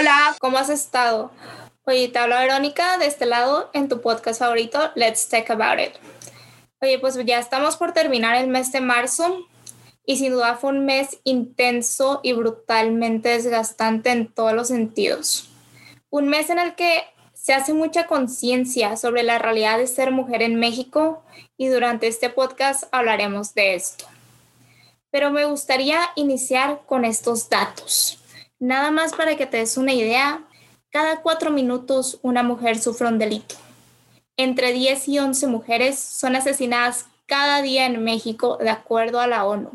Hola, ¿cómo has estado? Oye, te habla Verónica de este lado en tu podcast favorito, Let's Talk About It. Oye, pues ya estamos por terminar el mes de marzo y sin duda fue un mes intenso y brutalmente desgastante en todos los sentidos. Un mes en el que se hace mucha conciencia sobre la realidad de ser mujer en México y durante este podcast hablaremos de esto. Pero me gustaría iniciar con estos datos. Nada más para que te des una idea, cada cuatro minutos una mujer sufre un delito. Entre 10 y 11 mujeres son asesinadas cada día en México de acuerdo a la ONU.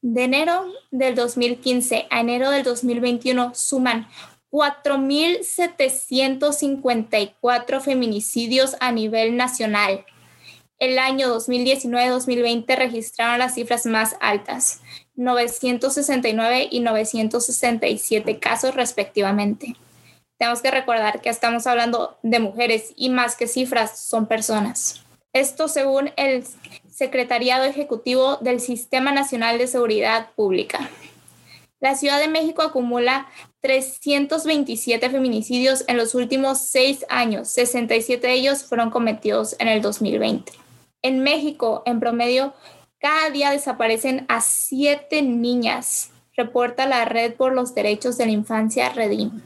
De enero del 2015 a enero del 2021 suman 4.754 feminicidios a nivel nacional. El año 2019-2020 registraron las cifras más altas, 969 y 967 casos respectivamente. Tenemos que recordar que estamos hablando de mujeres y más que cifras son personas. Esto según el Secretariado Ejecutivo del Sistema Nacional de Seguridad Pública. La Ciudad de México acumula 327 feminicidios en los últimos seis años, 67 de ellos fueron cometidos en el 2020. En México, en promedio, cada día desaparecen a siete niñas, reporta la Red por los Derechos de la Infancia Redim.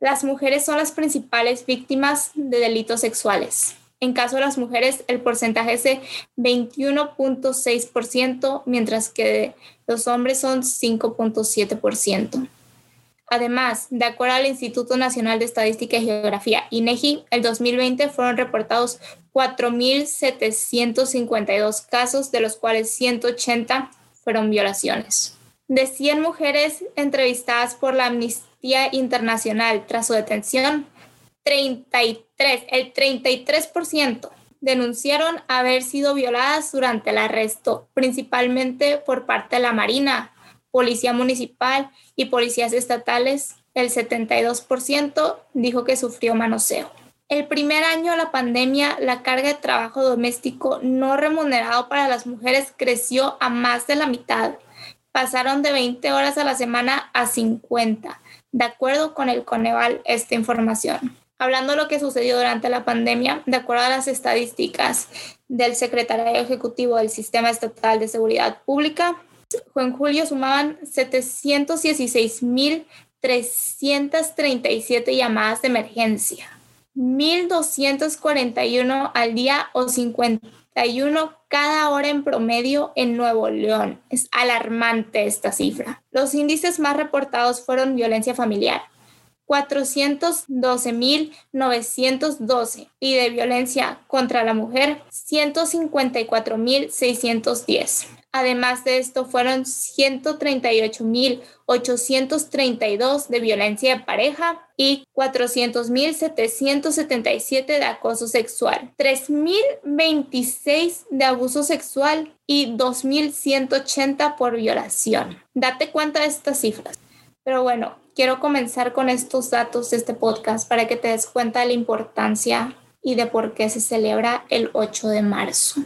Las mujeres son las principales víctimas de delitos sexuales. En caso de las mujeres, el porcentaje es de 21.6%, mientras que los hombres son 5.7%. Además, de acuerdo al Instituto Nacional de Estadística y Geografía, INEGI, el 2020 fueron reportados 4.752 casos, de los cuales 180 fueron violaciones. De 100 mujeres entrevistadas por la Amnistía Internacional tras su detención, 33, el 33% denunciaron haber sido violadas durante el arresto, principalmente por parte de la Marina, Policía Municipal y policías estatales. El 72% dijo que sufrió manoseo. El primer año de la pandemia, la carga de trabajo doméstico no remunerado para las mujeres creció a más de la mitad. Pasaron de 20 horas a la semana a 50, de acuerdo con el Coneval esta información. Hablando de lo que sucedió durante la pandemia, de acuerdo a las estadísticas del Secretariado Ejecutivo del Sistema Estatal de Seguridad Pública, en julio sumaban 716.337 llamadas de emergencia, 1.241 al día o 51 cada hora en promedio en Nuevo León. Es alarmante esta cifra. Los índices más reportados fueron violencia familiar, 412.912 y de violencia contra la mujer 154.610. Además de esto, fueron 138.832 de violencia de pareja y 400.777 de acoso sexual, 3.026 de abuso sexual y 2.180 por violación. Date cuenta de estas cifras. Pero bueno, quiero comenzar con estos datos de este podcast para que te des cuenta de la importancia y de por qué se celebra el 8 de marzo.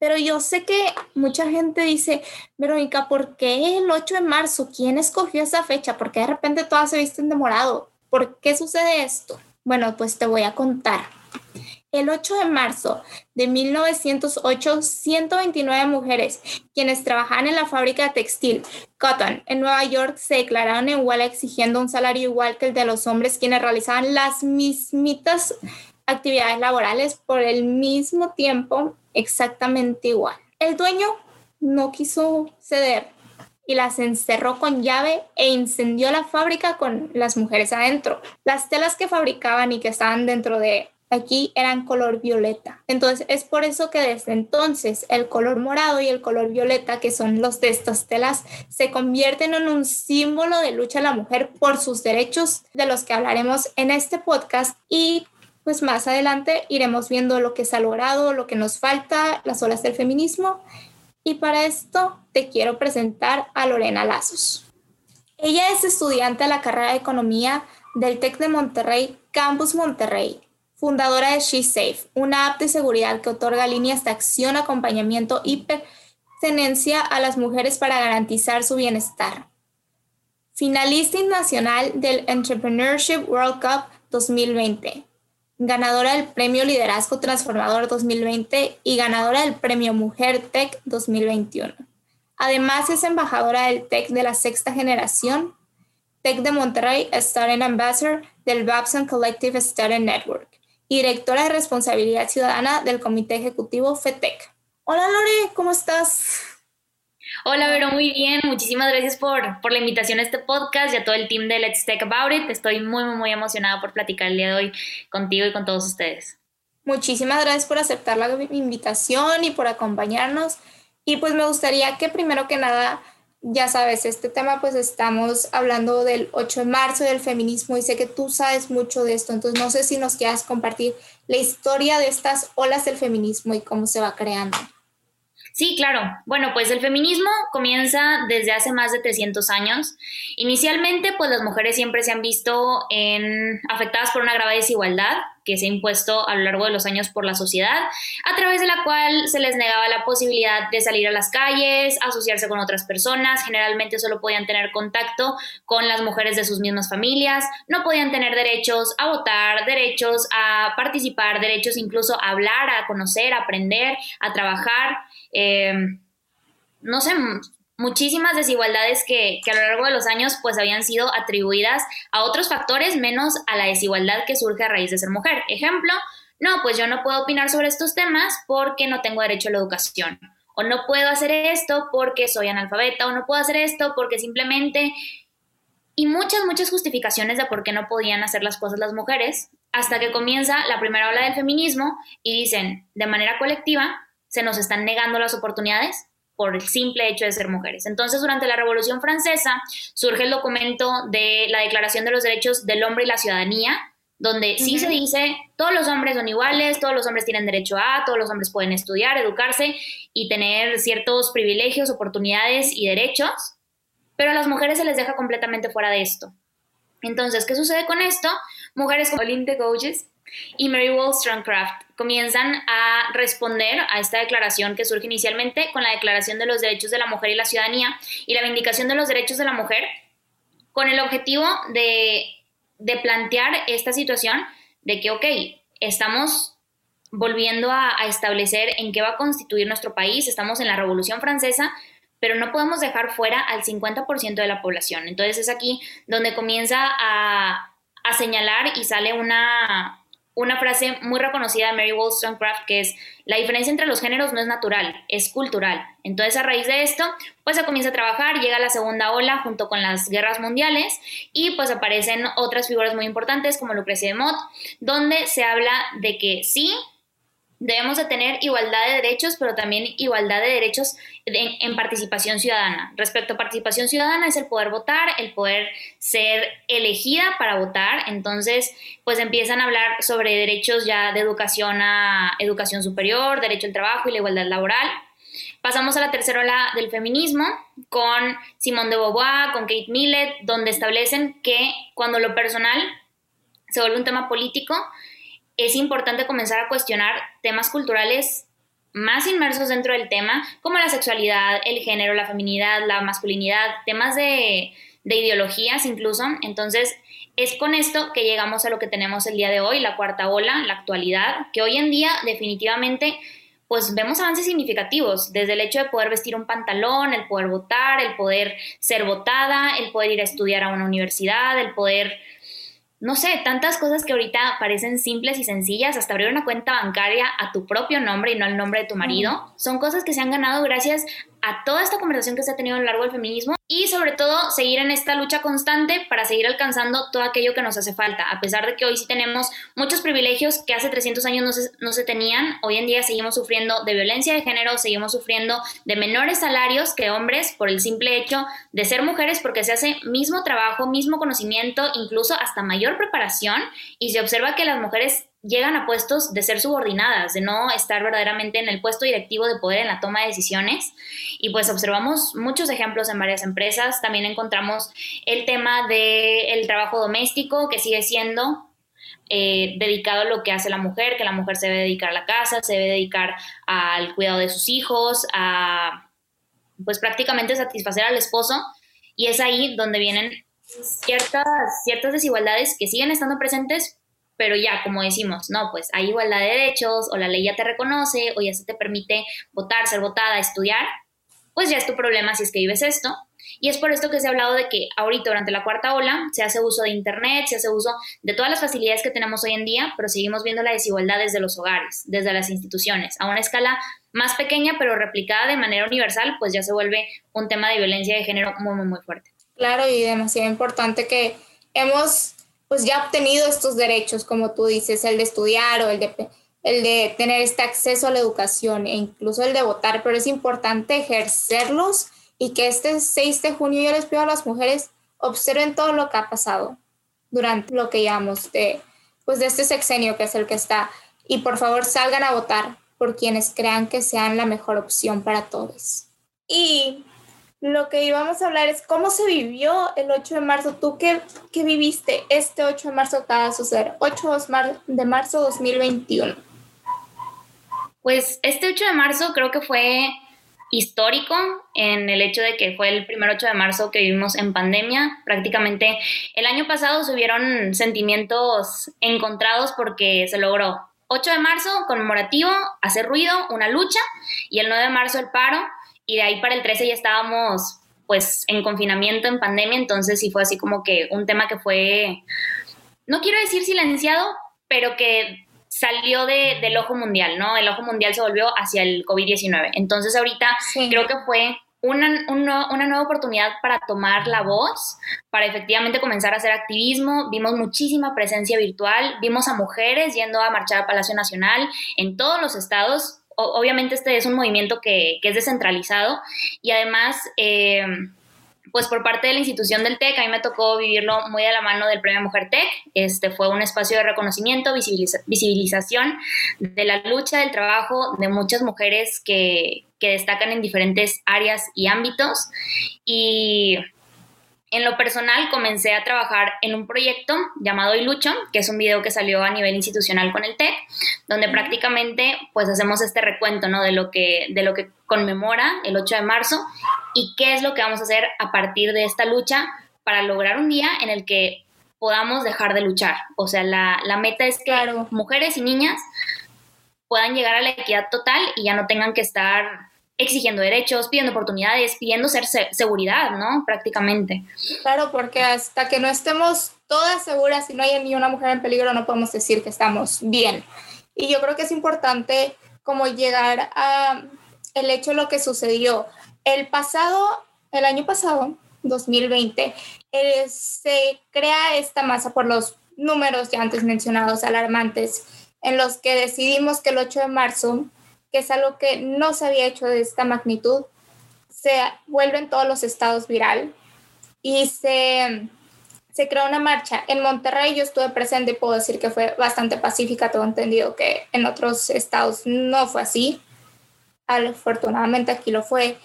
Pero yo sé que mucha gente dice, Verónica, ¿por qué el 8 de marzo? ¿Quién escogió esa fecha? ¿Por qué de repente todas se visten de morado? ¿Por qué sucede esto? Bueno, pues te voy a contar. El 8 de marzo de 1908, 129 mujeres quienes trabajaban en la fábrica de textil Cotton en Nueva York se declararon en huelga exigiendo un salario igual que el de los hombres quienes realizaban las mismitas actividades laborales por el mismo tiempo exactamente igual. El dueño no quiso ceder y las encerró con llave e incendió la fábrica con las mujeres adentro. Las telas que fabricaban y que estaban dentro de aquí eran color violeta. Entonces es por eso que desde entonces el color morado y el color violeta, que son los de estas telas, se convierten en un símbolo de lucha de la mujer por sus derechos, de los que hablaremos en este podcast y pues más adelante iremos viendo lo que se ha logrado, lo que nos falta, las olas del feminismo. Y para esto te quiero presentar a Lorena Lazos. Ella es estudiante de la carrera de Economía del TEC de Monterrey, Campus Monterrey, fundadora de SheSafe, una app de seguridad que otorga líneas de acción, acompañamiento y pertenencia a las mujeres para garantizar su bienestar. finalista nacional del Entrepreneurship World Cup 2020, ganadora del Premio Liderazgo Transformador 2020 y ganadora del Premio Mujer Tech 2021. Además es embajadora del Tech de la sexta generación, Tech de Monterrey Student Ambassador del Babson Collective Student Network y directora de responsabilidad ciudadana del Comité Ejecutivo FETEC. Hola Lore, ¿cómo estás? Hola, Vero, muy bien. Muchísimas gracias por, por la invitación a este podcast y a todo el team de Let's Talk About It. Estoy muy, muy, muy emocionada por platicar el día de hoy contigo y con todos ustedes. Muchísimas gracias por aceptar la invitación y por acompañarnos. Y pues me gustaría que primero que nada, ya sabes, este tema pues estamos hablando del 8 de marzo del feminismo y sé que tú sabes mucho de esto, entonces no sé si nos quieras compartir la historia de estas olas del feminismo y cómo se va creando. Sí, claro. Bueno, pues el feminismo comienza desde hace más de 300 años. Inicialmente, pues las mujeres siempre se han visto afectadas por una grave desigualdad que se ha impuesto a lo largo de los años por la sociedad, a través de la cual se les negaba la posibilidad de salir a las calles, asociarse con otras personas, generalmente solo podían tener contacto con las mujeres de sus mismas familias, no podían tener derechos a votar, derechos a participar, derechos incluso a hablar, a conocer, a aprender, a trabajar. Eh, no sé, muchísimas desigualdades que, a lo largo de los años pues habían sido atribuidas a otros factores menos a la desigualdad que surge a raíz de ser mujer. Ejemplo, no, pues yo no puedo opinar sobre estos temas porque no tengo derecho a la educación. O no puedo hacer esto porque soy analfabeta. O no puedo hacer esto porque simplemente... Y muchas, muchas justificaciones de por qué no podían hacer las cosas las mujeres, hasta que comienza la primera ola del feminismo y dicen, de manera colectiva, se nos están negando las oportunidades por el simple hecho de ser mujeres. Entonces, durante la Revolución Francesa surge el documento de la Declaración de los Derechos del Hombre y la Ciudadanía, donde sí se dice, todos los hombres son iguales, todos los hombres tienen derecho a, todos los hombres pueden estudiar, educarse y tener ciertos privilegios, oportunidades y derechos, pero a las mujeres se les deja completamente fuera de esto. Entonces, ¿qué sucede con esto? Mujeres como de Gouges y Mary Wollstonecraft comienzan a responder a esta declaración que surge inicialmente con la Declaración de los Derechos de la Mujer y la Ciudadanía y la Vindicación de los Derechos de la Mujer, con el objetivo de, plantear esta situación de que, ok, estamos volviendo a, a, establecer en qué va a constituir nuestro país, estamos en la Revolución Francesa, pero no podemos dejar fuera al 50% de la población. Entonces es aquí donde comienza a, a señalar y sale una, una frase muy reconocida de Mary Wollstonecraft que es, la diferencia entre los géneros no es natural, es cultural. Entonces a raíz de esto, pues se comienza a trabajar, llega la segunda ola junto con las guerras mundiales y pues aparecen otras figuras muy importantes como Lucrecia de Mott, donde se habla de que sí, debemos de tener igualdad de derechos, pero también igualdad de derechos en, participación ciudadana. Respecto a participación ciudadana es el poder votar, el poder ser elegida para votar. Entonces, pues empiezan a hablar sobre derechos ya de educación a educación superior, derecho al trabajo y la igualdad laboral. Pasamos a la tercera ola del feminismo con Simone de Beauvoir, con Kate Millett, donde establecen que cuando lo personal se vuelve un tema político, es importante comenzar a cuestionar temas culturales más inmersos dentro del tema, como la sexualidad, el género, la feminidad, la masculinidad, temas de, ideologías incluso. Entonces, es con esto que llegamos a lo que tenemos el día de hoy, la cuarta ola, la actualidad, que hoy en día definitivamente pues vemos avances significativos, desde el hecho de poder vestir un pantalón, el poder votar, el poder ser votada, el poder ir a estudiar a una universidad, el poder no sé, tantas cosas que ahorita parecen simples y sencillas, hasta abrir una cuenta bancaria a tu propio nombre y no al nombre de tu marido, son cosas que se han ganado gracias a toda esta conversación que se ha tenido a lo largo del feminismo y sobre todo seguir en esta lucha constante para seguir alcanzando todo aquello que nos hace falta. A pesar de que hoy sí tenemos muchos privilegios que hace 300 años no se, no se tenían, hoy en día seguimos sufriendo de violencia de género, seguimos sufriendo de menores salarios que hombres por el simple hecho de ser mujeres porque se hace mismo trabajo, mismo conocimiento, incluso hasta mayor preparación y se observa que las mujeres llegan a puestos de ser subordinadas, de no estar verdaderamente en el puesto directivo de poder en la toma de decisiones. Y pues observamos muchos ejemplos en varias empresas. También encontramos el tema del trabajo doméstico, que sigue siendo eh, dedicado a lo que hace la mujer, que la mujer se debe dedicar a la casa, se debe dedicar al cuidado de sus hijos, a pues prácticamente satisfacer al esposo. Y es ahí donde vienen ciertas, ciertas desigualdades que siguen estando presentes, pero ya, como decimos, no, pues hay igualdad de derechos, o la ley ya te reconoce, o ya se te permite votar, ser votada, estudiar, pues ya es tu problema si es que vives esto. Y es por esto que se ha hablado de que ahorita durante la cuarta ola se hace uso de Internet, se hace uso de todas las facilidades que tenemos hoy en día, pero seguimos viendo la desigualdad desde los hogares, desde las instituciones, a una escala más pequeña, pero replicada de manera universal, pues ya se vuelve un tema de violencia de género muy, muy, muy fuerte. Claro, y demasiado importante que hemos pues ya obtenido estos derechos, como tú dices, el de estudiar o el de, el de tener este acceso a la educación e incluso el de votar, pero es importante ejercerlos y que este 6 de junio yo les pido a las mujeres observen todo lo que ha pasado durante lo que llamamos de, pues de este sexenio que es el que está y por favor salgan a votar por quienes crean que sean la mejor opción para todos. Y lo que íbamos a hablar es cómo se vivió el 8 de marzo. ¿Tú qué, qué viviste este 8 de marzo que va a suceder? 8 de marzo 2021. Pues este 8 de marzo creo que fue histórico en el hecho de que fue el primer 8 de marzo que vivimos en pandemia. Prácticamente el año pasado se hubieron sentimientos encontrados porque se logró 8 de marzo conmemorativo, hacer ruido, una lucha y el 9 de marzo el paro y de ahí para el 13 ya estábamos pues en confinamiento, en pandemia, entonces sí fue así como que un tema que fue, no quiero decir silenciado, pero que salió de, del ojo mundial, ¿no? El ojo mundial se volvió hacia el COVID-19. Entonces ahorita creo que fue una, una, nueva oportunidad para tomar la voz, para efectivamente comenzar a hacer activismo. Vimos muchísima presencia virtual, vimos a mujeres yendo a marchar al Palacio Nacional en todos los estados obviamente este es un movimiento que, es descentralizado y además... Eh, pues por parte de la institución del TEC, a mí me tocó vivirlo muy a la mano del Premio Mujer TEC. Este fue un espacio de reconocimiento, visibilización de la lucha, del trabajo de muchas mujeres que, que destacan en diferentes áreas y ámbitos. Y en lo personal, comencé a trabajar en un proyecto llamado Ilucho, que es un video que salió a nivel institucional con el TEC, donde prácticamente pues hacemos este recuento, ¿no? De lo que, de lo que conmemora el 8 de marzo y qué es lo que vamos a hacer a partir de esta lucha para lograr un día en el que podamos dejar de luchar. O sea, la, meta es que mujeres y niñas puedan llegar a la equidad total y ya no tengan que estar exigiendo derechos, pidiendo oportunidades, pidiendo ser seguridad, ¿no? Prácticamente. Claro, porque hasta que no estemos todas seguras y no haya ni una mujer en peligro, no podemos decir que estamos bien. Y yo creo que es importante como llegar a el hecho de lo que sucedió. El pasado, el año pasado, 2020, eh, se crea esta masa por los números ya antes mencionados, alarmantes, en los que decidimos que el 8 de marzo que es algo que no se había hecho de esta magnitud, se vuelve en todos los estados viral y se, se creó una marcha. En Monterrey yo estuve presente y puedo decir que fue bastante pacífica, tengo entendido que en otros estados no fue así. Afortunadamente aquí lo fue.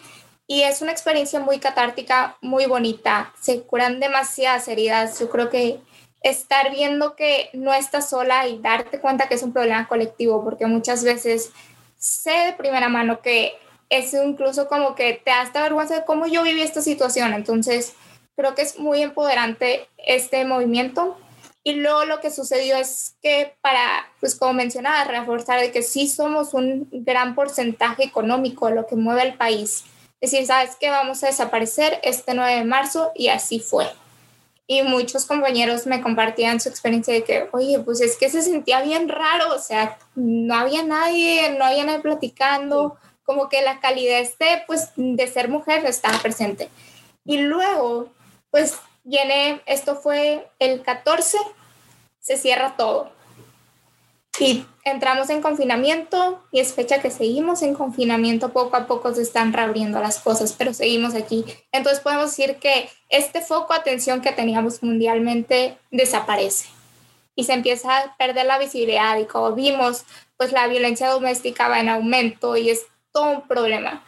Y es una experiencia muy catártica, muy bonita. Se curan demasiadas heridas. Yo creo que estar viendo que no estás sola y darte cuenta que es un problema colectivo, porque muchas veces sé de primera mano que es incluso como que te da esta vergüenza de cómo yo viví esta situación. Entonces, creo que es muy empoderante este movimiento. Y luego lo que sucedió es que para, pues como mencionaba, reforzar de que sí somos un gran porcentaje económico lo que mueve el país. Es decir, sabes que vamos a desaparecer este 9 de marzo y así fue y muchos compañeros me compartían su experiencia de que, oye, pues es que se sentía bien raro, o sea, no había nadie, no había nadie platicando, como que la calidez de, pues, de ser mujer estaba presente. Y luego, pues, viene, esto fue el 14, se cierra todo. Y entramos en confinamiento y es fecha que seguimos en confinamiento, poco a poco se están reabriendo las cosas, pero seguimos aquí. Entonces podemos decir que este foco de atención que teníamos mundialmente desaparece y se empieza a perder la visibilidad y como vimos, pues la violencia doméstica va en aumento y es todo un problema.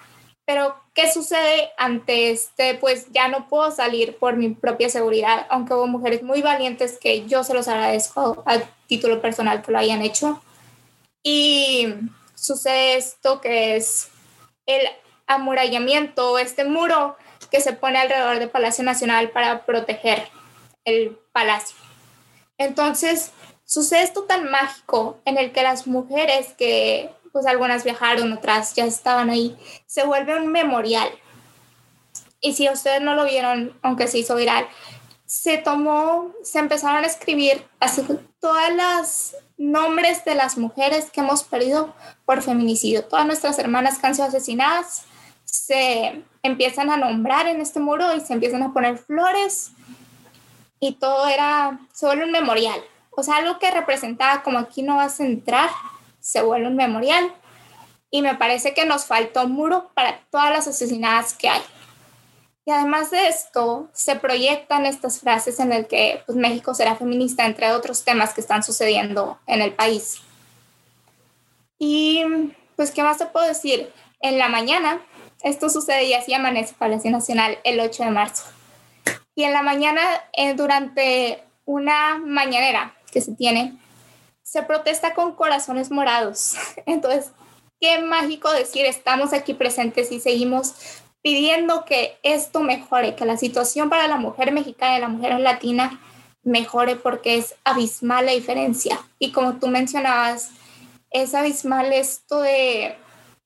Pero, ¿qué sucede ante este? Pues ya no puedo salir por mi propia seguridad, aunque hubo mujeres muy valientes que yo se los agradezco a título personal que lo hayan hecho. Y sucede esto que es el amurallamiento, este muro que se pone alrededor del Palacio Nacional para proteger el palacio. Entonces, sucede esto tan mágico en el que las mujeres que, pues algunas viajaron, otras ya estaban ahí, se vuelve un memorial. Y si ustedes no lo vieron, aunque se hizo viral, se tomó, se empezaron a escribir así todas las nombres de las mujeres que hemos perdido por feminicidio. Todas nuestras hermanas que han sido asesinadas se empiezan a nombrar en este muro y se empiezan a poner flores y todo era, vuelve un memorial. O sea, algo que representaba como aquí no vas a entrar, se vuelve un memorial. Y me parece que nos faltó un muro para todas las asesinadas que hay. Y además de esto, se proyectan estas frases en el que pues, México será feminista, entre otros temas que están sucediendo en el país. Y pues, ¿qué más te puedo decir? En la mañana, esto sucede y así amanece Palacio Nacional el 8 de marzo. Y en la mañana, eh, durante una mañanera que se tiene, se protesta con corazones morados. Entonces, qué mágico decir, estamos aquí presentes y seguimos pidiendo que esto mejore, que la situación para la mujer mexicana y la mujer latina mejore porque es abismal la diferencia. Y como tú mencionabas, es abismal esto de,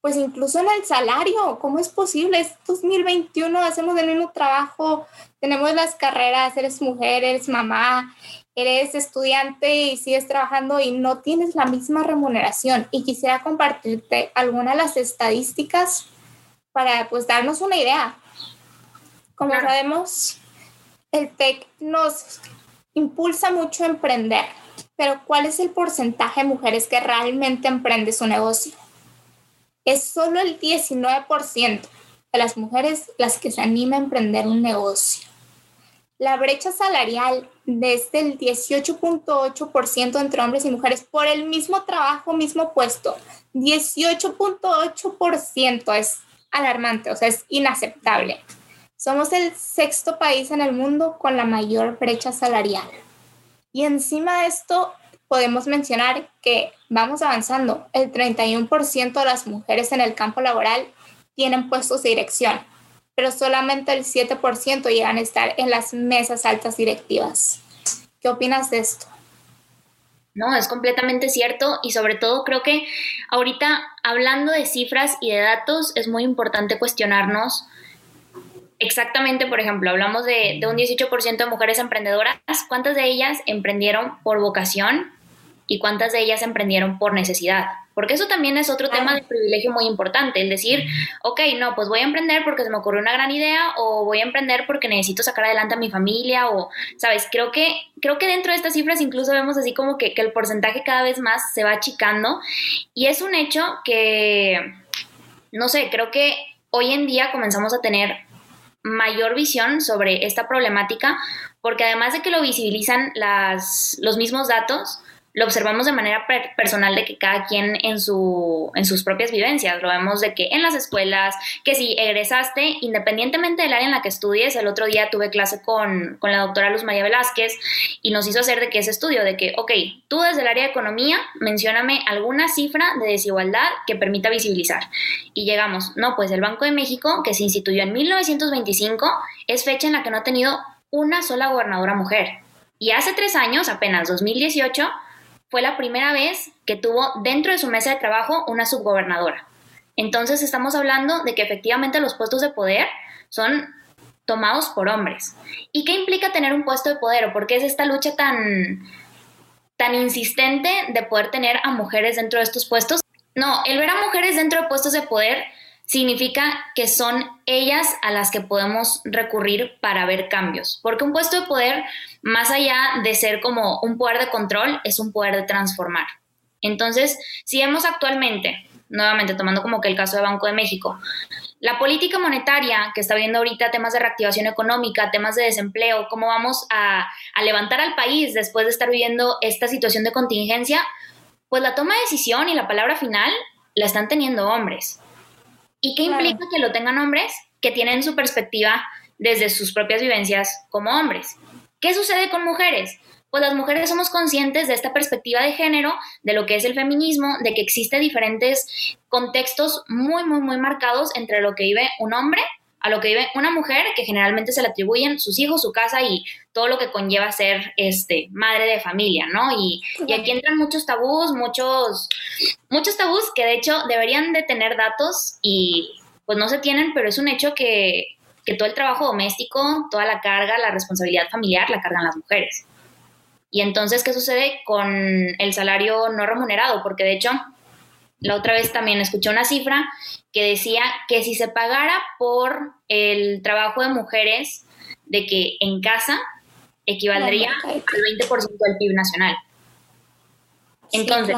pues incluso en el salario, ¿cómo es posible? Es 2021, hacemos el mismo trabajo, tenemos las carreras, eres mujer, eres mamá, eres estudiante y sigues trabajando y no tienes la misma remuneración. Y quisiera compartirte algunas de las estadísticas para pues darnos una idea. Como sabemos, el TEC nos impulsa mucho a emprender, pero ¿cuál es el porcentaje de mujeres que realmente emprende su negocio? Es solo el 19% de las mujeres las que se anima a emprender un negocio. La brecha salarial desde el 18.8% entre hombres y mujeres por el mismo trabajo, mismo puesto. 18.8% es alarmante, o sea, es inaceptable. Somos el sexto país en el mundo con la mayor brecha salarial. Y encima de esto, podemos mencionar que vamos avanzando. El 31% de las mujeres en el campo laboral tienen puestos de dirección, pero solamente el 7% llegan a estar en las mesas altas directivas. ¿Qué opinas de esto? No, es completamente cierto y sobre todo creo que ahorita hablando de cifras y de datos es muy importante cuestionarnos exactamente, por ejemplo, hablamos de, de un 18% de mujeres emprendedoras, ¿cuántas de ellas emprendieron por vocación y cuántas de ellas emprendieron por necesidad? Porque eso también es otro tema de privilegio muy importante, el decir, ok, no, pues voy a emprender porque se me ocurrió una gran idea o voy a emprender porque necesito sacar adelante a mi familia o, sabes, creo que, creo que dentro de estas cifras incluso vemos así como que, que el porcentaje cada vez más se va achicando y es un hecho que, no sé, creo que hoy en día comenzamos a tener mayor visión sobre esta problemática porque además de que lo visibilizan las, los mismos datos, lo observamos de manera personal de que cada quien en, su, en sus propias vivencias, lo vemos de que en las escuelas, que si egresaste, independientemente del área en la que estudies, el otro día tuve clase con, con la doctora Luz María Velázquez y nos hizo hacer de que ese estudio, de que, ok, tú desde el área de economía, mencióname alguna cifra de desigualdad que permita visibilizar. Y llegamos, no, pues el Banco de México, que se instituyó en 1925, es fecha en la que no ha tenido una sola gobernadora mujer. Y hace tres años, apenas 2018, fue la primera vez que tuvo dentro de su mesa de trabajo una subgobernadora. Entonces estamos hablando de que efectivamente los puestos de poder son tomados por hombres. ¿Y qué implica tener un puesto de poder o por qué es esta lucha tan, tan insistente de poder tener a mujeres dentro de estos puestos? No, el ver a mujeres dentro de puestos de poder significa que son ellas a las que podemos recurrir para ver cambios, porque un puesto de poder, más allá de ser como un poder de control, es un poder de transformar. Entonces, si vemos actualmente, nuevamente tomando como que el caso de Banco de México, la política monetaria que está viendo ahorita temas de reactivación económica, temas de desempleo, cómo vamos a, a levantar al país después de estar viviendo esta situación de contingencia, pues la toma de decisión y la palabra final la están teniendo hombres. ¿Y qué implica que lo tengan hombres que tienen su perspectiva desde sus propias vivencias como hombres? ¿Qué sucede con mujeres? Pues las mujeres somos conscientes de esta perspectiva de género, de lo que es el feminismo, de que existen diferentes contextos muy, muy, muy marcados entre lo que vive un hombre a lo que vive una mujer que generalmente se le atribuyen sus hijos, su casa y todo lo que conlleva ser este, madre de familia, ¿no? Y, y, aquí entran muchos tabús, muchos, muchos tabús que de hecho deberían de tener datos y pues no se tienen, pero es un hecho que, que todo el trabajo doméstico, toda la carga, la responsabilidad familiar la cargan las mujeres. Y entonces, ¿qué sucede con el salario no remunerado? Porque de hecho, la otra vez también escuché una cifra que decía que si se pagara por el trabajo de mujeres de que en casa equivaldría al 20% del PIB nacional. Entonces,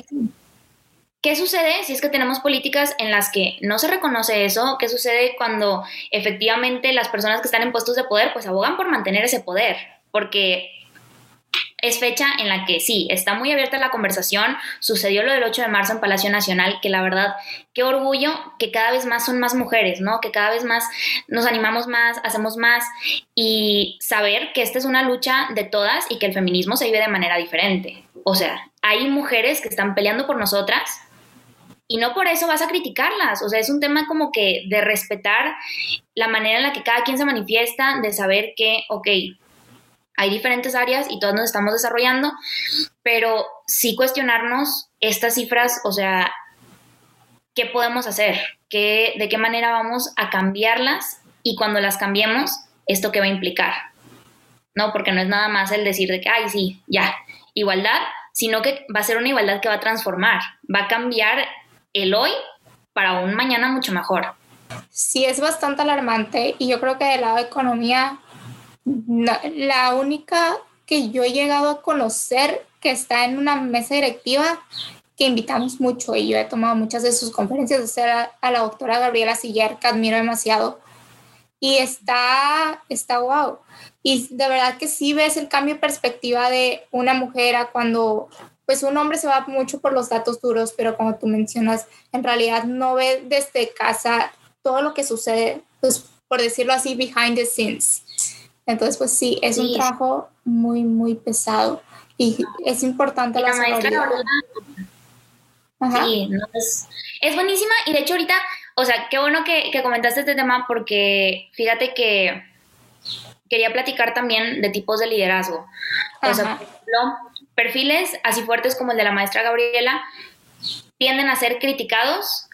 ¿qué sucede si es que tenemos políticas en las que no se reconoce eso? ¿Qué sucede cuando efectivamente las personas que están en puestos de poder pues abogan por mantener ese poder? Porque es fecha en la que sí, está muy abierta la conversación. Sucedió lo del 8 de marzo en Palacio Nacional, que la verdad, qué orgullo que cada vez más son más mujeres, ¿no? Que cada vez más nos animamos más, hacemos más y saber que esta es una lucha de todas y que el feminismo se vive de manera diferente. O sea, hay mujeres que están peleando por nosotras y no por eso vas a criticarlas. O sea, es un tema como que de respetar la manera en la que cada quien se manifiesta, de saber que, ok, hay diferentes áreas y todos nos estamos desarrollando, pero sí cuestionarnos estas cifras, o sea, ¿qué podemos hacer? ¿Qué, ¿De qué manera vamos a cambiarlas? Y cuando las cambiemos, ¿esto qué va a implicar? No, porque no es nada más el decir de que, ay, sí, ya, igualdad, sino que va a ser una igualdad que va a transformar, va a cambiar el hoy para un mañana mucho mejor. Sí, es bastante alarmante y yo creo que del lado de economía la única que yo he llegado a conocer que está en una mesa directiva que invitamos mucho y yo he tomado muchas de sus conferencias, o sea, a la doctora Gabriela Siller, que admiro demasiado. Y está, está wow. Y de verdad que sí ves el cambio de perspectiva de una mujer a cuando, pues un hombre se va mucho por los datos duros, pero como tú mencionas, en realidad no ve desde casa todo lo que sucede, pues por decirlo así, behind the scenes. Entonces, pues sí, es un trabajo muy, muy pesado y es importante la, maestra Sí, es, buenísima y de hecho ahorita, o sea, qué bueno que, comentaste este tema porque fíjate que quería platicar también de tipos de liderazgo. O sea, por ejemplo, perfiles así fuertes como el de la maestra Gabriela tienden a ser criticados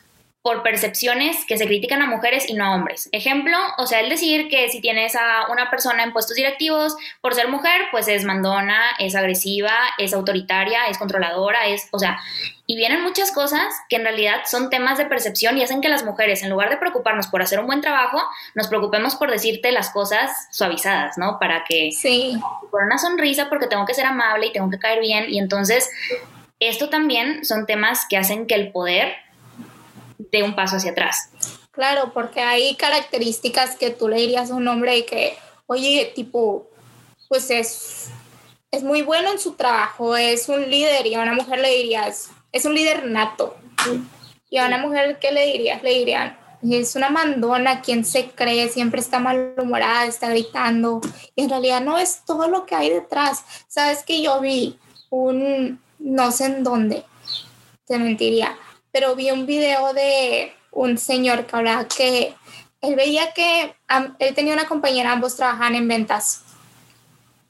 por percepciones que se critican a mujeres y no a hombres. Ejemplo, o sea, el decir que si tienes a una persona en puestos directivos por ser mujer, pues es mandona, es agresiva, es autoritaria, es controladora, es, o sea, y vienen muchas cosas que en realidad son temas de percepción y hacen que las mujeres, en lugar de preocuparnos por hacer un buen trabajo, nos preocupemos por decirte las cosas suavizadas, ¿no? Para que sí. por una sonrisa porque tengo que ser amable y tengo que caer bien y entonces esto también son temas que hacen que el poder de un paso hacia atrás. Claro, porque hay características que tú le dirías a un hombre y que, oye, tipo, pues es, es muy bueno en su trabajo, es un líder, y a una mujer le dirías, es un líder nato. Y a una mujer, ¿qué le dirías? Le dirían, es una mandona, quien se cree, siempre está malhumorada, está gritando. Y en realidad no es todo lo que hay detrás. Sabes que yo vi un, no sé en dónde, te mentiría, pero vi un video de un señor que hablaba que él veía que él tenía una compañera, ambos trabajaban en ventas.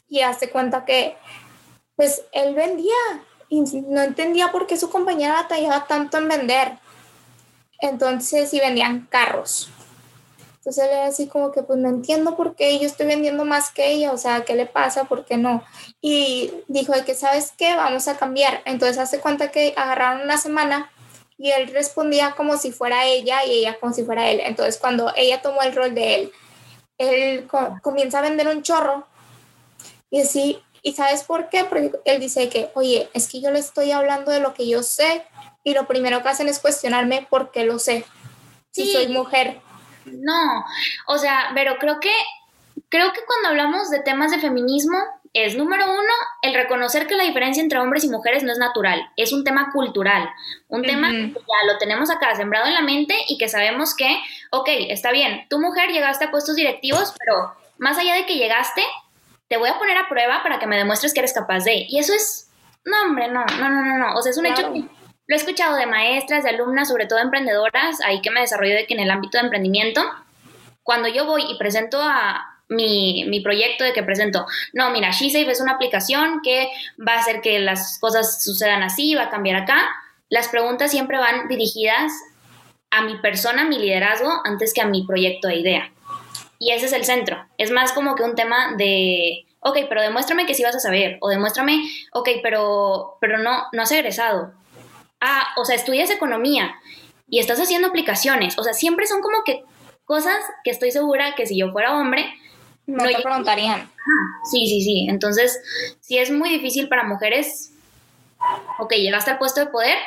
Y hace cuenta que, pues, él vendía y no entendía por qué su compañera batallaba tanto en vender. Entonces, y vendían carros. Entonces él era así como que, pues no entiendo por qué yo estoy vendiendo más que ella, o sea, ¿qué le pasa? ¿Por qué no? Y dijo de que, ¿sabes qué? Vamos a cambiar. Entonces hace cuenta que agarraron una semana y él respondía como si fuera ella y ella como si fuera él. Entonces cuando ella tomó el rol de él, él comienza a vender un chorro y así, ¿y sabes por qué? Porque él dice que, oye, es que yo le estoy hablando de lo que yo sé y lo primero que hacen es cuestionarme por qué lo sé, si soy mujer. No, o sea, pero creo que, creo que cuando hablamos de temas de feminismo, es, número uno, el reconocer que la diferencia entre hombres y mujeres no es natural, es un tema cultural, un tema que ya lo tenemos acá sembrado en la mente y que sabemos que, ok, está bien, tu mujer llegaste a puestos directivos, pero más allá de que llegaste, te voy a poner a prueba para que me demuestres que eres capaz de. Y eso es, no, hombre, no, no, no, no, no. O sea, es un hecho que lo he escuchado de maestras, de alumnas, sobre todo emprendedoras, ahí que me desarrollo de que en el ámbito de emprendimiento cuando yo voy y presento a mi, mi proyecto de que presento, no, mira, SheSafe es una aplicación que va a hacer que las cosas sucedan así, va a cambiar acá, las preguntas siempre van dirigidas a mi persona, a mi liderazgo, antes que a mi proyecto de idea. Y ese es el centro. Es más como que un tema de, ok, pero demuéstrame que sí vas a saber, o demuéstrame, ok, pero, pero no, no has egresado. Ah, o sea, estudias economía y estás haciendo aplicaciones. O sea, siempre son como que cosas que estoy segura que si yo fuera hombre... No, te preguntarían. sí, sí, sí. Entonces, si es muy difícil para mujeres, ok, llegaste al puesto de poder,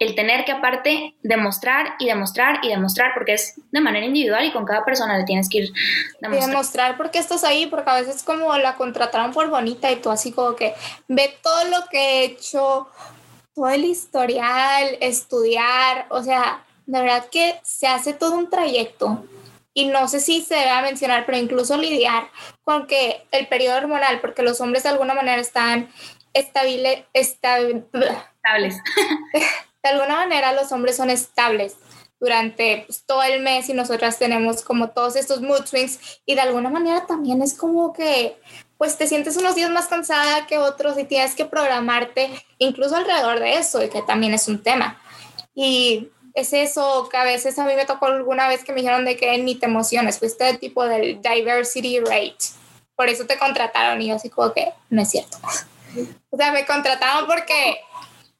el tener que aparte demostrar y demostrar y demostrar, porque es de manera individual y con cada persona le tienes que ir demostrando. Demostrar por qué estás ahí, porque a veces como la contrataron por bonita y tú así como que ve todo lo que he hecho, todo el historial, estudiar, o sea, de verdad que se hace todo un trayecto. Y no sé si se debe mencionar, pero incluso lidiar con que el periodo hormonal, porque los hombres de alguna manera están estables, estables de alguna manera los hombres son estables durante pues, todo el mes y nosotras tenemos como todos estos mood swings y de alguna manera también es como que pues te sientes unos días más cansada que otros y tienes que programarte incluso alrededor de eso y que también es un tema. Y es eso que a veces a mí me tocó alguna vez que me dijeron de que ni te emociones, fuiste el tipo del diversity rate. Por eso te contrataron y yo así como que no es cierto. O sea, me contrataron porque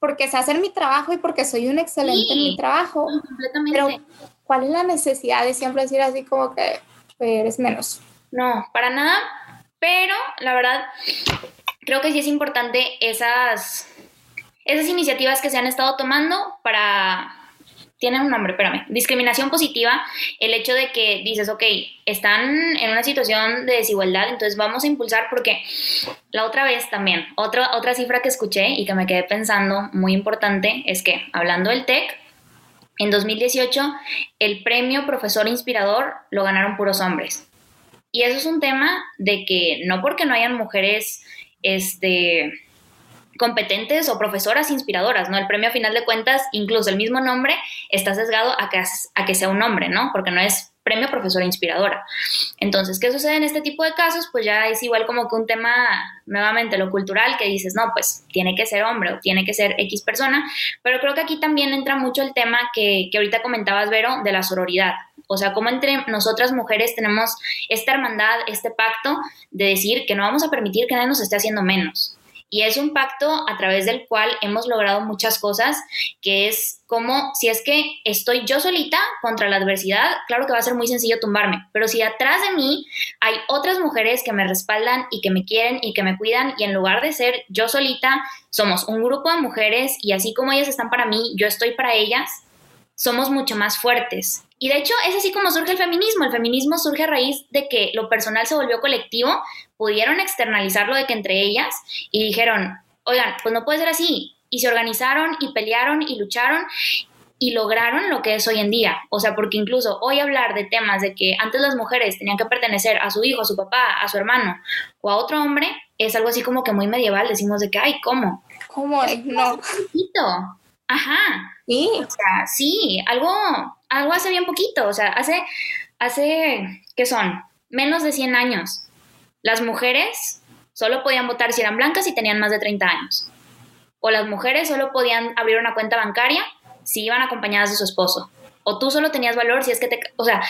porque sé hacer mi trabajo y porque soy un excelente en mi trabajo. Completamente. Pero, ¿cuál es la necesidad de siempre decir así como que eres menos? No, para nada. Pero la verdad, creo que sí es importante esas, esas iniciativas que se han estado tomando para tiene un nombre, espérame, discriminación positiva, el hecho de que dices, ok, están en una situación de desigualdad, entonces vamos a impulsar porque la otra vez también, otra, otra cifra que escuché y que me quedé pensando muy importante es que hablando del TEC, en 2018 el premio Profesor Inspirador lo ganaron puros hombres. Y eso es un tema de que no porque no hayan mujeres, este competentes o profesoras inspiradoras, ¿no? El premio a final de cuentas, incluso el mismo nombre, está sesgado a que, a que sea un hombre, ¿no? Porque no es premio profesora inspiradora. Entonces, ¿qué sucede en este tipo de casos? Pues ya es igual como que un tema, nuevamente, lo cultural, que dices, no, pues tiene que ser hombre o tiene que ser X persona, pero creo que aquí también entra mucho el tema que, que ahorita comentabas, Vero, de la sororidad. O sea, como entre nosotras mujeres tenemos esta hermandad, este pacto de decir que no vamos a permitir que nadie nos esté haciendo menos. Y es un pacto a través del cual hemos logrado muchas cosas, que es como si es que estoy yo solita contra la adversidad, claro que va a ser muy sencillo tumbarme, pero si atrás de mí hay otras mujeres que me respaldan y que me quieren y que me cuidan y en lugar de ser yo solita, somos un grupo de mujeres y así como ellas están para mí, yo estoy para ellas, somos mucho más fuertes. Y de hecho es así como surge el feminismo. El feminismo surge a raíz de que lo personal se volvió colectivo, pudieron externalizarlo de que entre ellas y dijeron, oigan, pues no puede ser así. Y se organizaron y pelearon y lucharon y lograron lo que es hoy en día. O sea, porque incluso hoy hablar de temas de que antes las mujeres tenían que pertenecer a su hijo, a su papá, a su hermano o a otro hombre, es algo así como que muy medieval. Decimos de que, ay, ¿cómo? ¿Cómo? No. Ajá. Sí. O sea, sí, algo, algo hace bien poquito. O sea, hace, hace, ¿qué son? Menos de 100 años. Las mujeres solo podían votar si eran blancas y tenían más de 30 años. O las mujeres solo podían abrir una cuenta bancaria si iban acompañadas de su esposo. O tú solo tenías valor si es que te... O sea,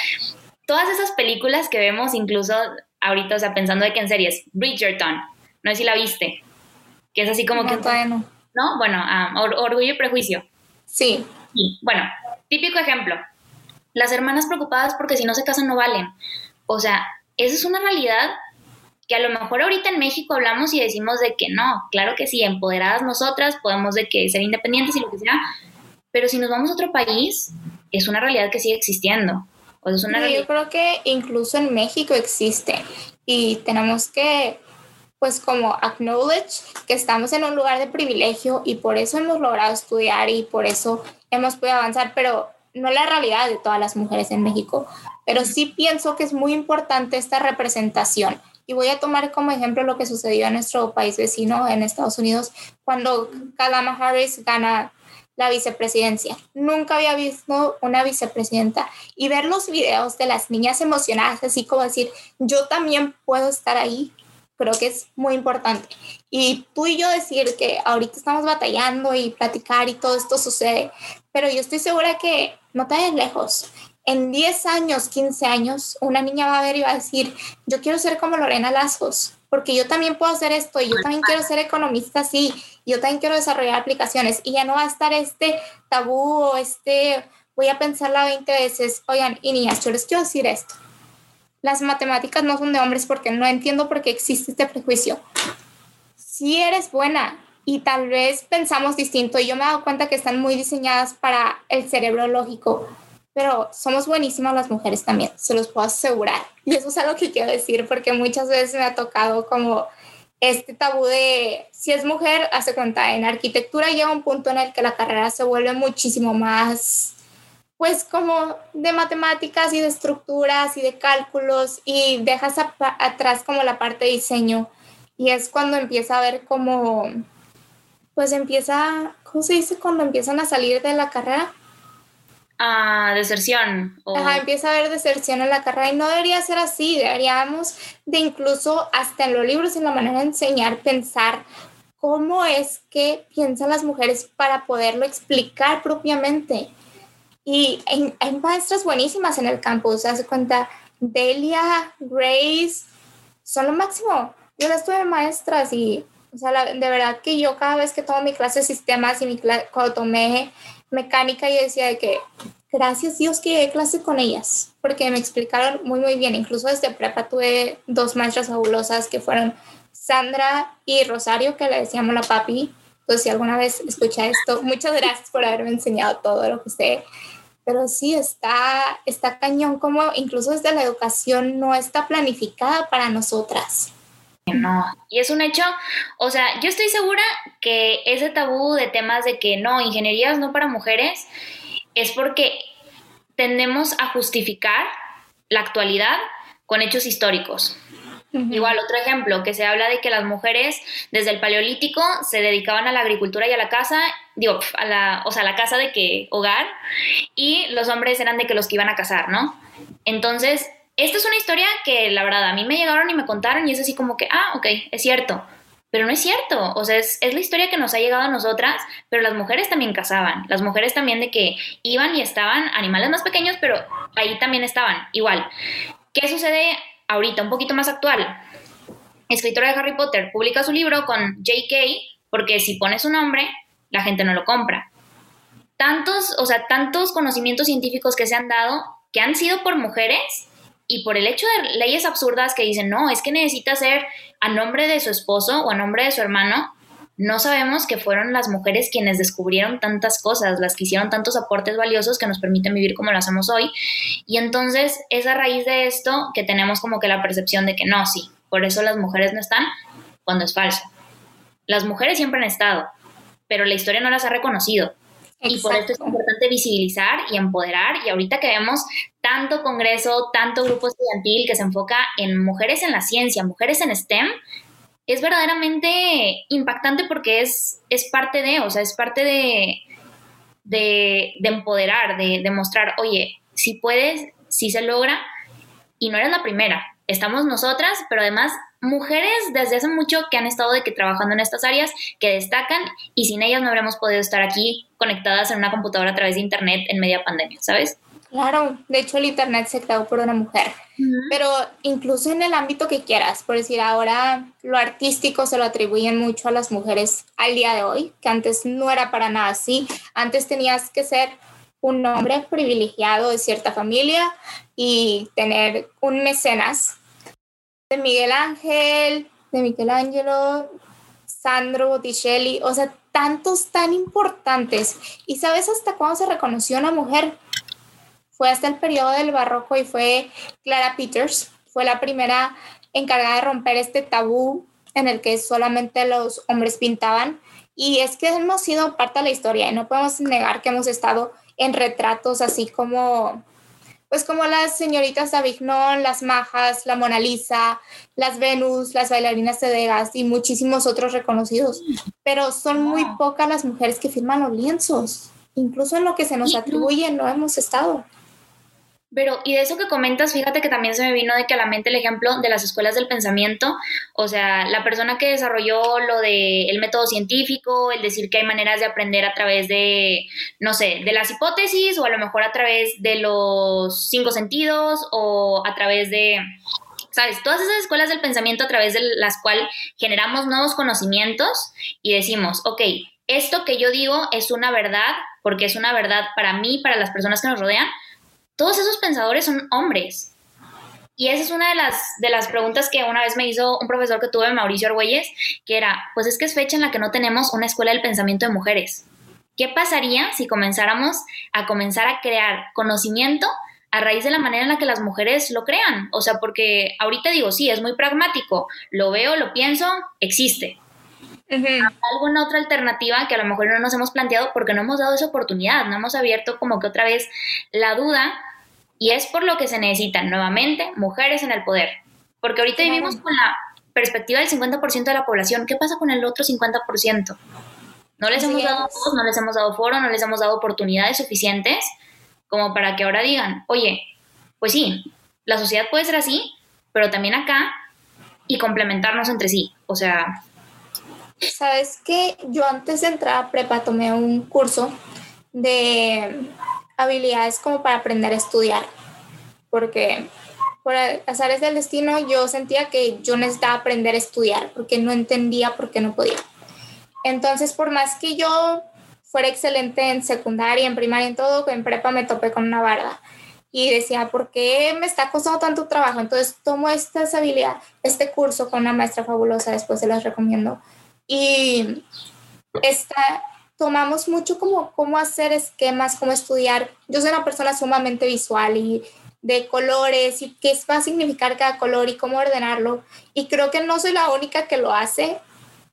todas esas películas que vemos incluso ahorita, o sea, pensando de que en series, Bridgerton, no sé si la viste, que es así como que... ¿no? Bueno, ah, orgullo y prejuicio. Sí. Bueno, típico ejemplo. Las hermanas preocupadas porque si no se casan no valen. O sea, esa es una realidad que a lo mejor ahorita en México hablamos y decimos de que no, claro que sí, empoderadas nosotras podemos de que ser independientes y lo que sea, pero si nos vamos a otro país, es una realidad que sigue existiendo. O es una Yo creo que incluso en México existe y tenemos que pues como acknowledge que estamos en un lugar de privilegio y por eso hemos logrado estudiar y por eso hemos podido avanzar, pero no la realidad de todas las mujeres en México. Pero sí pienso que es muy importante esta representación. Y voy a tomar como ejemplo lo que sucedió en nuestro país vecino, en Estados Unidos, cuando Kalama Harris gana la vicepresidencia. Nunca había visto una vicepresidenta y ver los videos de las niñas emocionadas, así como decir, yo también puedo estar ahí, creo que es muy importante. Y tú y yo decir que ahorita estamos batallando y platicar y todo esto sucede, pero yo estoy segura que no te vayas lejos. En 10 años, 15 años, una niña va a ver y va a decir, yo quiero ser como Lorena Lazos, porque yo también puedo hacer esto y yo también quiero ser economista así, yo también quiero desarrollar aplicaciones y ya no va a estar este tabú o este, voy a pensarla 20 veces, oigan, y niñas, yo les quiero decir esto. Las matemáticas no son de hombres porque no entiendo por qué existe este prejuicio. Si eres buena y tal vez pensamos distinto, y yo me he dado cuenta que están muy diseñadas para el cerebro lógico, pero somos buenísimas las mujeres también, se los puedo asegurar. Y eso es algo que quiero decir porque muchas veces me ha tocado como este tabú de si es mujer, hace cuenta, en arquitectura llega un punto en el que la carrera se vuelve muchísimo más, pues como de matemáticas y de estructuras y de cálculos y dejas atrás como la parte de diseño. Y es cuando empieza a ver como, pues empieza, ¿cómo se dice? Cuando empiezan a salir de la carrera a deserción. O... Ajá, empieza a haber deserción en la carrera y no debería ser así, deberíamos de incluso hasta en los libros, en la manera de enseñar, pensar cómo es que piensan las mujeres para poderlo explicar propiamente. Y hay, maestras buenísimas en el campus, se hace cuenta, Delia, Grace, son lo máximo. Yo las tuve maestras y, o sea, de verdad que yo cada vez que tomo mi clase de sistemas y mi cuando tomé mecánica y decía de que gracias Dios que llegué clase con ellas, porque me explicaron muy, muy bien. Incluso desde prepa tuve dos maestras fabulosas que fueron Sandra y Rosario, que le decíamos la papi. Entonces, si alguna vez escucha esto, muchas gracias por haberme enseñado todo lo que sé. Pero sí, está, está cañón como incluso desde la educación no está planificada para nosotras. No, y es un hecho, o sea, yo estoy segura que ese tabú de temas de que no, ingenierías no para mujeres, es porque tendemos a justificar la actualidad con hechos históricos. Igual, otro ejemplo, que se habla de que las mujeres desde el paleolítico se dedicaban a la agricultura y a la casa, digo, a la, o sea, la casa de que hogar, y los hombres eran de que los que iban a casar, ¿no? Entonces, esta es una historia que la verdad a mí me llegaron y me contaron y es así como que, ah, ok, es cierto. Pero no es cierto, o sea, es, la historia que nos ha llegado a nosotras, pero las mujeres también cazaban, las mujeres también de que iban y estaban animales más pequeños, pero ahí también estaban, igual. ¿Qué sucede ahorita, un poquito más actual? Escritora de Harry Potter publica su libro con JK, porque si pone su nombre, la gente no lo compra. Tantos, o sea, tantos conocimientos científicos que se han dado que han sido por mujeres y por el hecho de leyes absurdas que dicen, no, es que necesita ser a nombre de su esposo o a nombre de su hermano, no sabemos que fueron las mujeres quienes descubrieron tantas cosas, las que hicieron tantos aportes valiosos que nos permiten vivir como lo hacemos hoy. Y entonces es a raíz de esto que tenemos como que la percepción de que no, sí, por eso las mujeres no están, cuando es falso. Las mujeres siempre han estado, pero la historia no las ha reconocido. Y por esto es importante visibilizar y empoderar. Y ahorita que vemos tanto congreso, tanto grupo estudiantil que se enfoca en mujeres en la ciencia, mujeres en STEM, es verdaderamente impactante porque es, es parte de, o sea, es parte de, de, empoderar, de, de mostrar, oye, si puedes, si se logra, y no eres la primera, estamos nosotras, pero además mujeres desde hace mucho que han estado de que trabajando en estas áreas, que destacan y sin ellas no habríamos podido estar aquí conectadas en una computadora a través de internet en media pandemia, ¿sabes? Claro, de hecho el internet se creó por una mujer, pero incluso en el ámbito que quieras, por decir ahora lo artístico se lo atribuyen mucho a las mujeres al día de hoy, que antes no era para nada así, antes tenías que ser un hombre privilegiado de cierta familia y tener un mecenas de Miguel Ángel, de Michelangelo, Sandro Botticelli, o sea, tantos tan importantes. ¿Y sabes hasta cuándo se reconoció una mujer? Fue hasta el periodo del barroco y fue Clara Peters, fue la primera encargada de romper este tabú en el que solamente los hombres pintaban. Y es que hemos sido parte de la historia y no podemos negar que hemos estado en retratos así como pues como las señoritas Avignon, las Majas, la Mona Lisa, las Venus, las bailarinas de Degas y muchísimos otros reconocidos. Pero son muy pocas las mujeres que firman los lienzos. Incluso en lo que se nos atribuye no hemos estado. Pero, y de eso que comentas, fíjate que también se me vino de que a la mente el ejemplo de las escuelas del pensamiento, o sea, la persona que desarrolló lo del método científico, el decir que hay maneras de aprender a través de, no sé, de las hipótesis o a lo mejor a través de los cinco sentidos o a través de, ¿sabes? Todas esas escuelas del pensamiento a través de las cuales generamos nuevos conocimientos y decimos, ok, esto que yo digo es una verdad porque es una verdad para mí, para las personas que nos rodean, todos esos pensadores son hombres. Y esa es una de las, de las preguntas que una vez me hizo un profesor que tuve, Mauricio Argüelles, que era, pues es que es fecha en la que no tenemos una escuela del pensamiento de mujeres. ¿Qué pasaría si comenzáramos a comenzar a crear conocimiento a raíz de la manera en la que las mujeres lo crean? O sea, porque ahorita digo, sí, es muy pragmático, lo veo, lo pienso, existe. ¿Alguna otra alternativa que a lo mejor no nos hemos planteado porque no hemos dado esa oportunidad, no hemos abierto como que otra vez la duda y es por lo que se necesitan nuevamente mujeres en el poder. Porque ahorita vivimos con la perspectiva del 50% de la población. ¿Qué pasa con el otro 50%? No les hemos dado voz, no les hemos dado foro, no les hemos dado oportunidades suficientes como para que ahora digan, oye, pues sí, la sociedad puede ser así, pero también acá y complementarnos entre sí. O sea, Sabes que yo antes de entrar a prepa tomé un curso de habilidades como para aprender a estudiar, porque por azares del destino yo sentía que yo necesitaba aprender a estudiar porque no entendía por qué no podía. Entonces, por más que yo fuera excelente en secundaria, en primaria, en todo, en prepa me topé con una barda y decía, ¿por qué me está costando tanto trabajo? Entonces tomo esta habilidad, este curso con una maestra fabulosa, después se las recomiendo, y esta, tomamos mucho como cómo hacer esquemas, cómo estudiar. Yo soy una persona sumamente visual y de colores y qué va a significar cada color y cómo ordenarlo. Y creo que no soy la única que lo hace,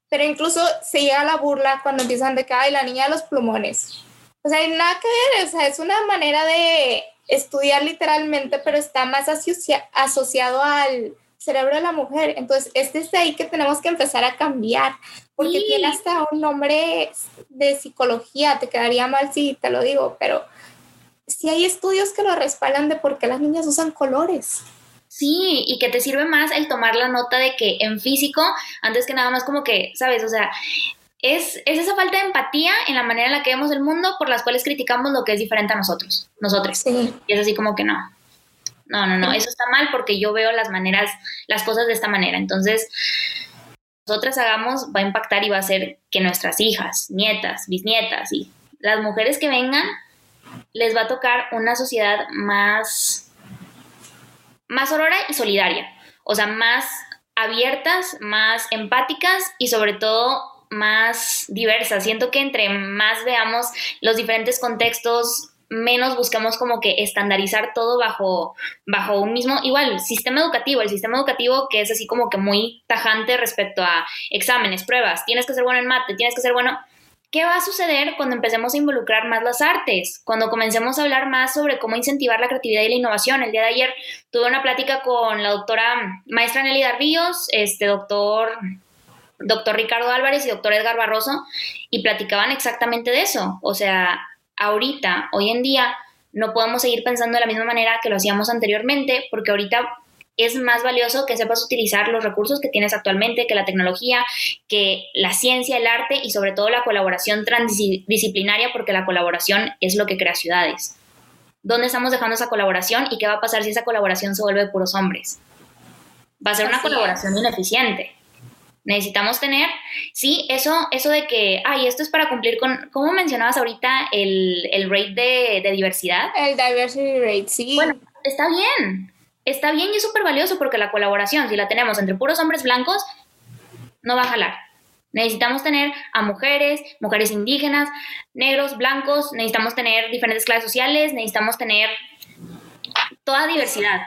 pero incluso se llega a la burla cuando empiezan de que, ay, la niña de los plumones. O sea, hay nada que ver, o sea, es una manera de estudiar literalmente, pero está más asociado al cerebro de la mujer. Entonces, este es ahí que tenemos que empezar a cambiar, porque tiene hasta un nombre de psicología, te quedaría mal si te lo digo, pero si hay estudios que lo respaldan de por qué las niñas usan colores. Sí, y que te sirve más el tomar la nota de que en físico, antes que nada más como que, ¿sabes? O sea, es, es, esa falta de empatía en la manera en la que vemos el mundo por las cuales criticamos lo que es diferente a nosotros, nosotros. Sí. Y es así como que no. No, no, no, eso está mal porque yo veo las maneras, las cosas de esta manera. Entonces, nosotras hagamos va a impactar y va a hacer que nuestras hijas, nietas, bisnietas y las mujeres que vengan les va a tocar una sociedad más más aurora y solidaria, o sea, más abiertas, más empáticas y sobre todo más diversas. Siento que entre más veamos los diferentes contextos, menos buscamos como que estandarizar todo bajo, bajo un mismo, igual, sistema educativo, el sistema educativo que es así como que muy tajante respecto a exámenes, pruebas, tienes que ser bueno en mate, tienes que ser bueno. ¿Qué va a suceder cuando empecemos a involucrar más las artes? Cuando comencemos a hablar más sobre cómo incentivar la creatividad y la innovación. El día de ayer tuve una plática con la doctora maestra Nelly Darbillos, este doctor doctor Ricardo Álvarez y doctor Edgar Barroso, y platicaban exactamente de eso. O sea, ahorita, hoy en día, no podemos seguir pensando de la misma manera que lo hacíamos anteriormente, porque ahorita es más valioso que sepas utilizar los recursos que tienes actualmente, que la tecnología, que la ciencia, el arte y sobre todo la colaboración transdisciplinaria, porque la colaboración es lo que crea ciudades. ¿Dónde estamos dejando esa colaboración y qué va a pasar si esa colaboración se vuelve de puros hombres? Va a ser una colaboración ineficiente. Necesitamos tener, sí, eso, eso de que, ay, esto es para cumplir con, ¿cómo mencionabas ahorita el, el rate de, de, diversidad? El diversity rate, sí. Bueno, está bien, está bien y es súper valioso porque la colaboración, si la tenemos entre puros hombres blancos, no va a jalar. Necesitamos tener a mujeres, mujeres indígenas, negros, blancos, necesitamos tener diferentes clases sociales, necesitamos tener toda diversidad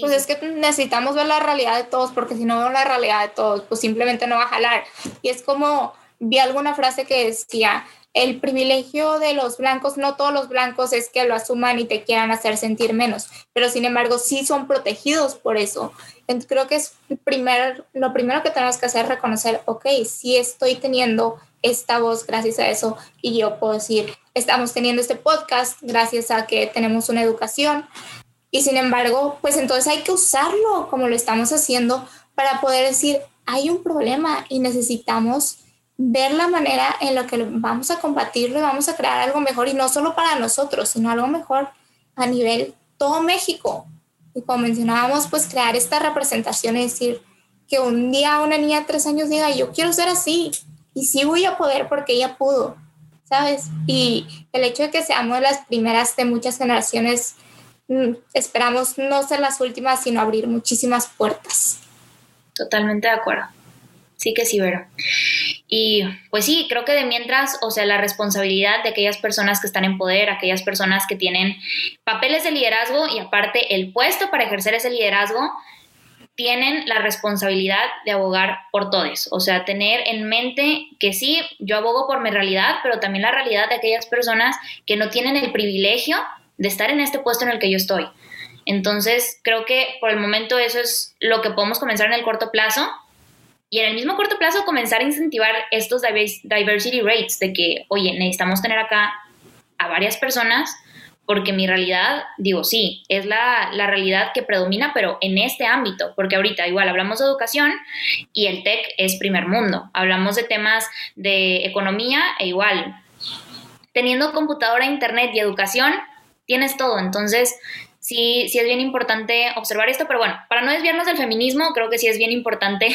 pues es que necesitamos ver la realidad de todos, porque si no veo la realidad de todos, pues simplemente no va a jalar. Y es como, vi alguna frase que decía, el privilegio de los blancos, no todos los blancos es que lo asuman y te quieran hacer sentir menos, pero sin embargo sí son protegidos por eso. Entonces, creo que es primer, lo primero que tenemos que hacer es reconocer, ok, sí estoy teniendo esta voz gracias a eso y yo puedo decir, estamos teniendo este podcast gracias a que tenemos una educación y sin embargo, pues entonces hay que usarlo como lo estamos haciendo para poder decir, hay un problema y necesitamos ver la manera en la que vamos a combatirlo y vamos a crear algo mejor y no solo para nosotros, sino algo mejor a nivel todo México. Y como mencionábamos, pues crear esta representación y decir que un día una niña de tres años diga, yo quiero ser así y sí voy a poder porque ella pudo, ¿sabes? Y el hecho de que seamos las primeras de muchas generaciones, esperamos no ser las últimas, sino abrir muchísimas puertas. Totalmente de acuerdo. Sí que sí, Vero. Y pues sí, creo que de mientras, o sea, la responsabilidad de aquellas personas que están en poder, aquellas personas que tienen papeles de liderazgo y aparte el puesto para ejercer ese liderazgo, tienen la responsabilidad de abogar por todos. O sea, tener en mente que sí, yo abogo por mi realidad, pero también la realidad de aquellas personas que no tienen el privilegio de estar en este puesto en el que yo estoy. Entonces, creo que por el momento eso es lo que podemos comenzar en el corto plazo y en el mismo corto plazo comenzar a incentivar estos diversity rates de que, oye, necesitamos tener acá a varias personas porque mi realidad, digo, sí, es la, la, realidad que predomina, pero en este ámbito, porque ahorita igual hablamos de educación y el TEC es primer mundo, hablamos de temas de economía e igual, teniendo computadora, internet y educación, tienes todo, entonces sí, sí es bien importante observar esto, pero bueno, para no desviarnos del feminismo, creo que sí es bien importante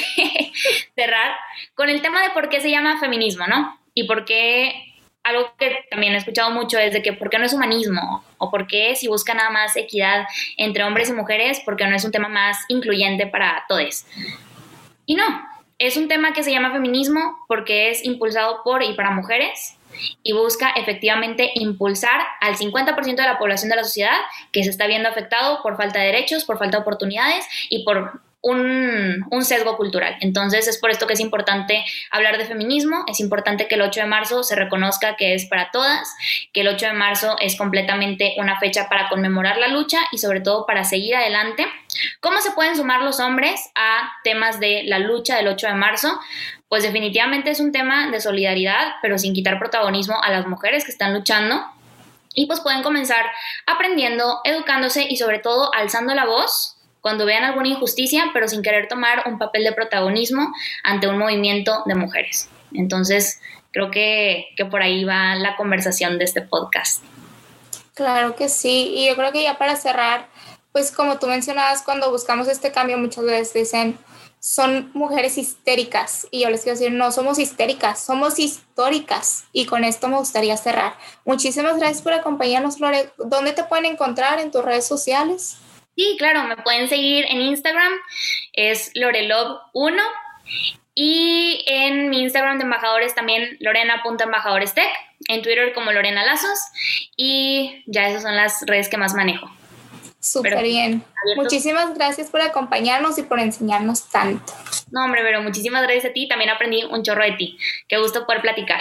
cerrar con el tema de por qué se llama feminismo, ¿no? Y por qué algo que también he escuchado mucho es de que por qué no es humanismo o por qué si busca nada más equidad entre hombres y mujeres, por qué no es un tema más incluyente para todos. Y no, es un tema que se llama feminismo porque es impulsado por y para mujeres y busca efectivamente impulsar al 50% de la población de la sociedad que se está viendo afectado por falta de derechos, por falta de oportunidades y por un, sesgo cultural. Entonces es por esto que es importante hablar de feminismo, es importante que el 8 de marzo se reconozca que es para todas, que el 8 de marzo es completamente una fecha para conmemorar la lucha y sobre todo para seguir adelante. ¿Cómo se pueden sumar los hombres a temas de la lucha del 8 de marzo? Pues definitivamente es un tema de solidaridad, pero sin quitar protagonismo a las mujeres que están luchando. Y pues pueden comenzar aprendiendo, educándose y sobre todo alzando la voz cuando vean alguna injusticia, pero sin querer tomar un papel de protagonismo ante un movimiento de mujeres. Entonces, creo que, que por ahí va la conversación de este podcast. Claro que sí, y yo creo que ya para cerrar, pues como tú mencionabas, cuando buscamos este cambio muchas veces dicen, son mujeres histéricas. Y yo les quiero decir, no somos histéricas, somos históricas. Y con esto me gustaría cerrar. Muchísimas gracias por acompañarnos, Lore. ¿Dónde te pueden encontrar en tus redes sociales? Sí, claro, me pueden seguir en Instagram, es lorelov1. Y en mi Instagram de embajadores también lorena.embajadoresTech, en Twitter como Lorena Lazos. Y ya esas son las redes que más manejo. Súper bien. Muchísimas gracias por acompañarnos y por enseñarnos tanto. No, hombre, pero muchísimas gracias a ti. También aprendí un chorro de ti. Qué gusto poder platicar.